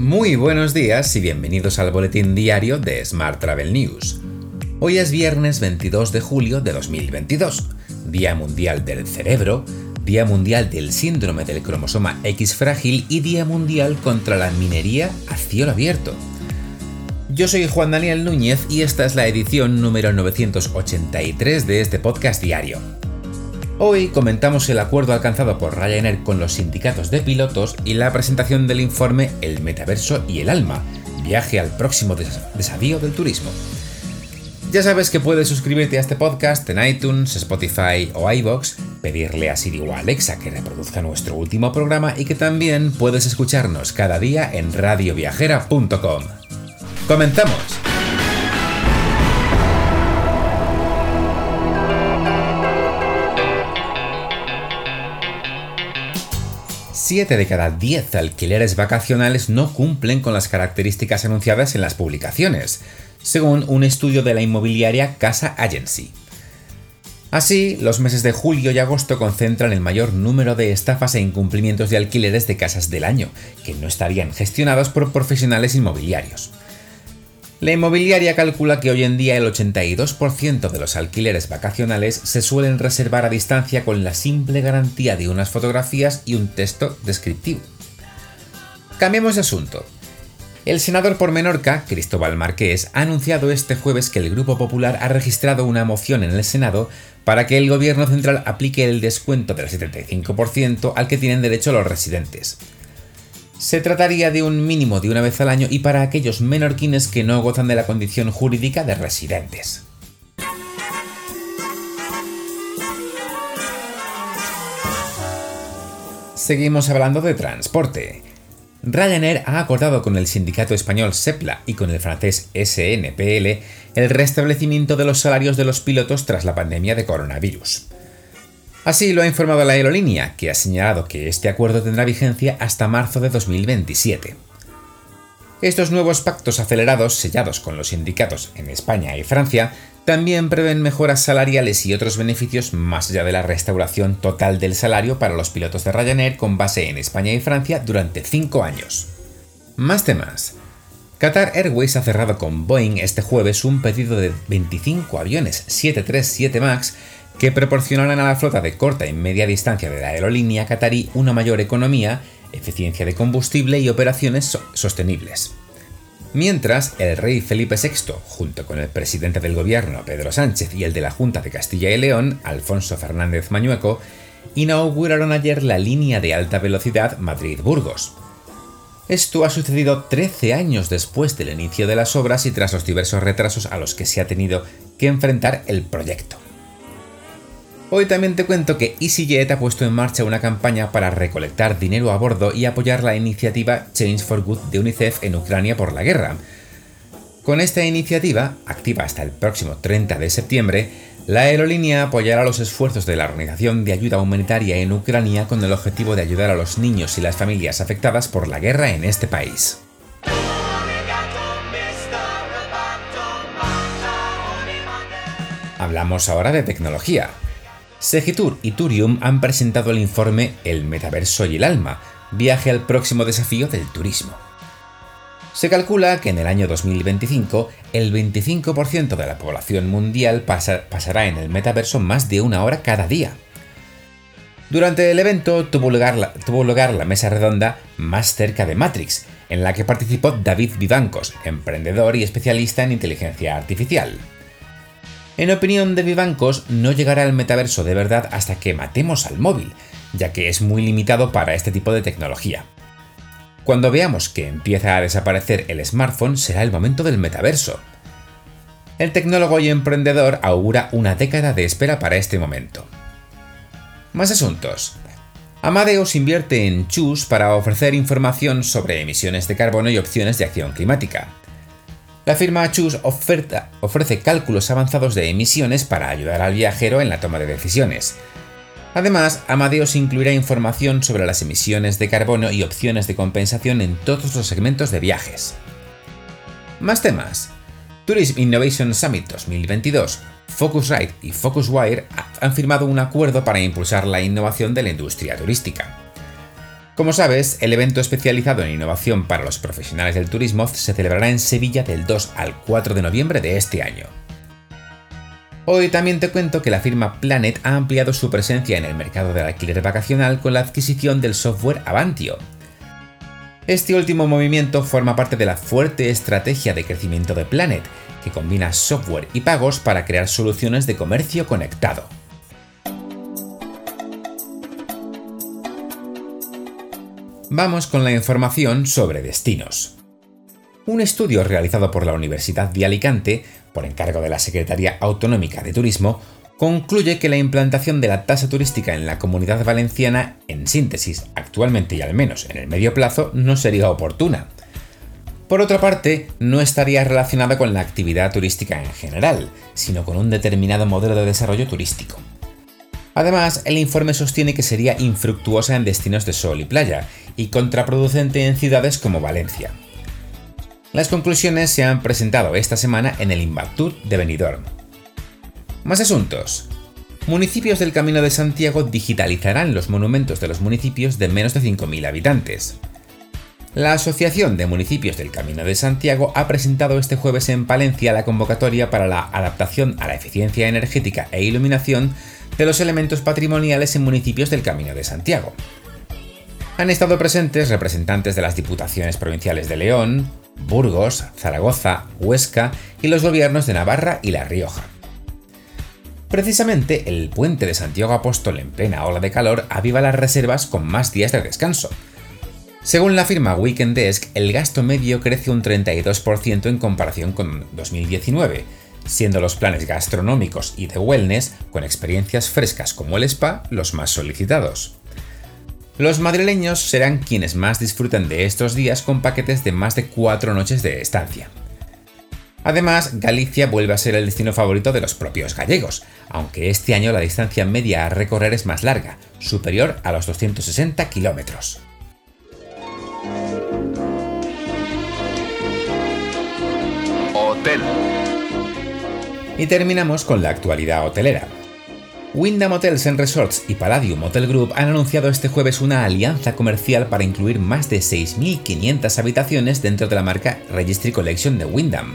Muy buenos días y bienvenidos al boletín diario de Smart Travel News. Hoy es viernes 22 de julio de 2022, Día Mundial del Cerebro, Día Mundial del Síndrome del Cromosoma X frágil y Día Mundial contra la Minería a cielo abierto. Yo soy Juan Daniel Núñez y esta es la edición número 983 de este podcast diario. Hoy comentamos el acuerdo alcanzado por Ryanair con los sindicatos de pilotos y la presentación del informe El metaverso y el alma, viaje al próximo desafío del turismo. Ya sabes que puedes suscribirte a este podcast en iTunes, Spotify o iBox, pedirle a Siri o a Alexa que reproduzca nuestro último programa y que también puedes escucharnos cada día en radioviajera.com. ¡Comenzamos! 7 de cada 10 alquileres vacacionales no cumplen con las características anunciadas en las publicaciones, según un estudio de la inmobiliaria Casa Agency. Así, los meses de julio y agosto concentran el mayor número de estafas e incumplimientos de alquileres de casas del año, que no estarían gestionados por profesionales inmobiliarios. La inmobiliaria calcula que hoy en día el 82% de los alquileres vacacionales se suelen reservar a distancia con la simple garantía de unas fotografías y un texto descriptivo. Cambiemos de asunto. El senador por Menorca, Cristóbal Marqués, ha anunciado este jueves que el Grupo Popular ha registrado una moción en el Senado para que el Gobierno central aplique el descuento del 75% al que tienen derecho los residentes. Se trataría de un mínimo de una vez al año y para aquellos menorquines que no gozan de la condición jurídica de residentes. Seguimos hablando de transporte. Ryanair ha acordado con el sindicato español SEPLA y con el francés SNPL el restablecimiento de los salarios de los pilotos tras la pandemia de coronavirus. Así lo ha informado la aerolínea, que ha señalado que este acuerdo tendrá vigencia hasta marzo de 2027. Estos nuevos pactos acelerados sellados con los sindicatos en España y Francia también prevén mejoras salariales y otros beneficios más allá de la restauración total del salario para los pilotos de Ryanair con base en España y Francia durante cinco años. Más temas. Qatar Airways ha cerrado con Boeing este jueves un pedido de 25 aviones 737 MAX que proporcionarán a la flota de corta y media distancia de la aerolínea qatarí una mayor economía, eficiencia de combustible y operaciones sostenibles. Mientras, el rey Felipe VI, junto con el presidente del gobierno Pedro Sánchez y el de la Junta de Castilla y León, Alfonso Fernández Mañueco, inauguraron ayer la línea de alta velocidad Madrid-Burgos. Esto ha sucedido 13 años después del inicio de las obras y tras los diversos retrasos a los que se ha tenido que enfrentar el proyecto. Hoy también te cuento que EasyJet ha puesto en marcha una campaña para recolectar dinero a bordo y apoyar la iniciativa Change for Good de UNICEF en Ucrania por la guerra. Con esta iniciativa, activa hasta el próximo 30 de septiembre, la aerolínea apoyará los esfuerzos de la Organización de Ayuda Humanitaria en Ucrania con el objetivo de ayudar a los niños y las familias afectadas por la guerra en este país. Hablamos ahora de tecnología. Segitur y Turium han presentado el informe El metaverso y el alma, viaje al próximo desafío del turismo. Se calcula que en el año 2025 el 25% de la población mundial pasará en el metaverso más de una hora cada día. Durante el evento tuvo lugar, tuvo lugar la mesa redonda más cerca de Matrix, en la que participó David Vivancos, emprendedor y especialista en inteligencia artificial. En opinión de Vivancos, no llegará al metaverso de verdad hasta que matemos al móvil, ya que es muy limitado para este tipo de tecnología. Cuando veamos que empieza a desaparecer el smartphone será el momento del metaverso. El tecnólogo y emprendedor augura una década de espera para este momento. Más asuntos. Amadeus invierte en Choose para ofrecer información sobre emisiones de carbono y opciones de acción climática. La firma Choose ofrece cálculos avanzados de emisiones para ayudar al viajero en la toma de decisiones. Además, Amadeus incluirá información sobre las emisiones de carbono y opciones de compensación en todos los segmentos de viajes. Más temas. Tourism Innovation Summit 2022, Focusrite y Focuswire han firmado un acuerdo para impulsar la innovación de la industria turística. Como sabes, el evento especializado en innovación para los profesionales del turismo se celebrará en Sevilla del 2 al 4 de noviembre de este año. Hoy también te cuento que la firma Planet ha ampliado su presencia en el mercado del alquiler vacacional con la adquisición del software Avantio. Este último movimiento forma parte de la fuerte estrategia de crecimiento de Planet, que combina software y pagos para crear soluciones de comercio conectado. Vamos con la información sobre destinos. Un estudio realizado por la Universidad de Alicante, por encargo de la Secretaría Autonómica de Turismo, concluye que la implantación de la tasa turística en la comunidad valenciana, en síntesis, actualmente y al menos en el medio plazo, no sería oportuna. Por otra parte, no estaría relacionada con la actividad turística en general, sino con un determinado modelo de desarrollo turístico. Además, el informe sostiene que sería infructuosa en destinos de sol y playa y contraproducente en ciudades como Valencia. Las conclusiones se han presentado esta semana en el Invactur de Benidorm. Más asuntos. Municipios del Camino de Santiago digitalizarán los monumentos de los municipios de menos de 5.000 habitantes. La Asociación de Municipios del Camino de Santiago ha presentado este jueves en Palencia la convocatoria para la adaptación a la eficiencia energética e iluminación de los elementos patrimoniales en municipios del Camino de Santiago. Han estado presentes representantes de las Diputaciones Provinciales de León, Burgos, Zaragoza, Huesca y los gobiernos de Navarra y La Rioja. Precisamente el puente de Santiago Apóstol en plena ola de calor aviva las reservas con más días de descanso. Según la firma Weekend Desk, el gasto medio crece un 32% en comparación con 2019, siendo los planes gastronómicos y de wellness con experiencias frescas como el spa los más solicitados. Los madrileños serán quienes más disfruten de estos días con paquetes de más de cuatro noches de estancia. Además, Galicia vuelve a ser el destino favorito de los propios gallegos, aunque este año la distancia media a recorrer es más larga, superior a los 260 kilómetros. Hotel. Y terminamos con la actualidad hotelera. Wyndham Hotels and Resorts y Palladium Hotel Group han anunciado este jueves una alianza comercial para incluir más de 6.500 habitaciones dentro de la marca Registry Collection de Wyndham.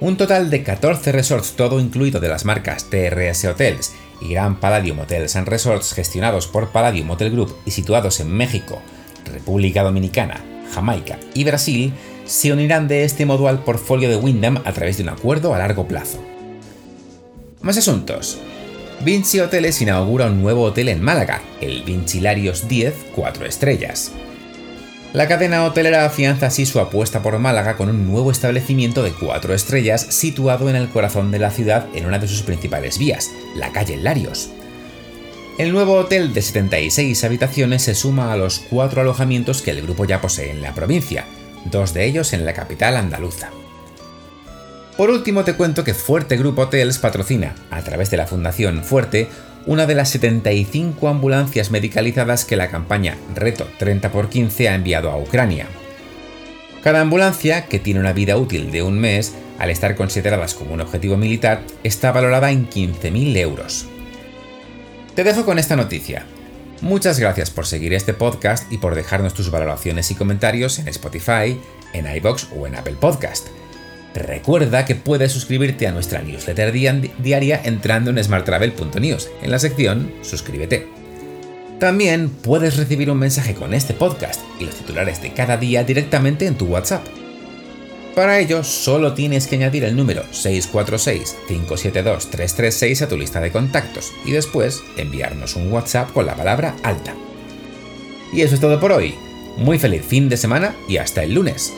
Un total de 14 resorts todo incluido de las marcas TRS Hotels y Gran Palladium Hotels and Resorts gestionados por Palladium Hotel Group y situados en México, República Dominicana, Jamaica y Brasil se unirán de este modo al portfolio de Wyndham a través de un acuerdo a largo plazo. Más asuntos. Vinci Hoteles inaugura un nuevo hotel en Málaga, el Vincilarios 10 4 estrellas. La cadena hotelera afianza así su apuesta por Málaga con un nuevo establecimiento de 4 estrellas situado en el corazón de la ciudad en una de sus principales vías, la calle Larios. El nuevo hotel de 76 habitaciones se suma a los cuatro alojamientos que el grupo ya posee en la provincia, dos de ellos en la capital andaluza. Por último te cuento que Fuerte Group Hotels patrocina, a través de la Fundación Fuerte, una de las 75 ambulancias medicalizadas que la campaña Reto 30x15 ha enviado a Ucrania. Cada ambulancia, que tiene una vida útil de un mes, al estar consideradas como un objetivo militar, está valorada en 15.000 euros. Te dejo con esta noticia. Muchas gracias por seguir este podcast y por dejarnos tus valoraciones y comentarios en Spotify, en iBox o en Apple Podcast. Recuerda que puedes suscribirte a nuestra newsletter diaria entrando en smarttravel.news, en la sección Suscríbete. También puedes recibir un mensaje con este podcast y los titulares de cada día directamente en tu WhatsApp. Para ello, solo tienes que añadir el número 646-572-336 a tu lista de contactos y después enviarnos un WhatsApp con la palabra alta. Y eso es todo por hoy. Muy feliz fin de semana y hasta el lunes.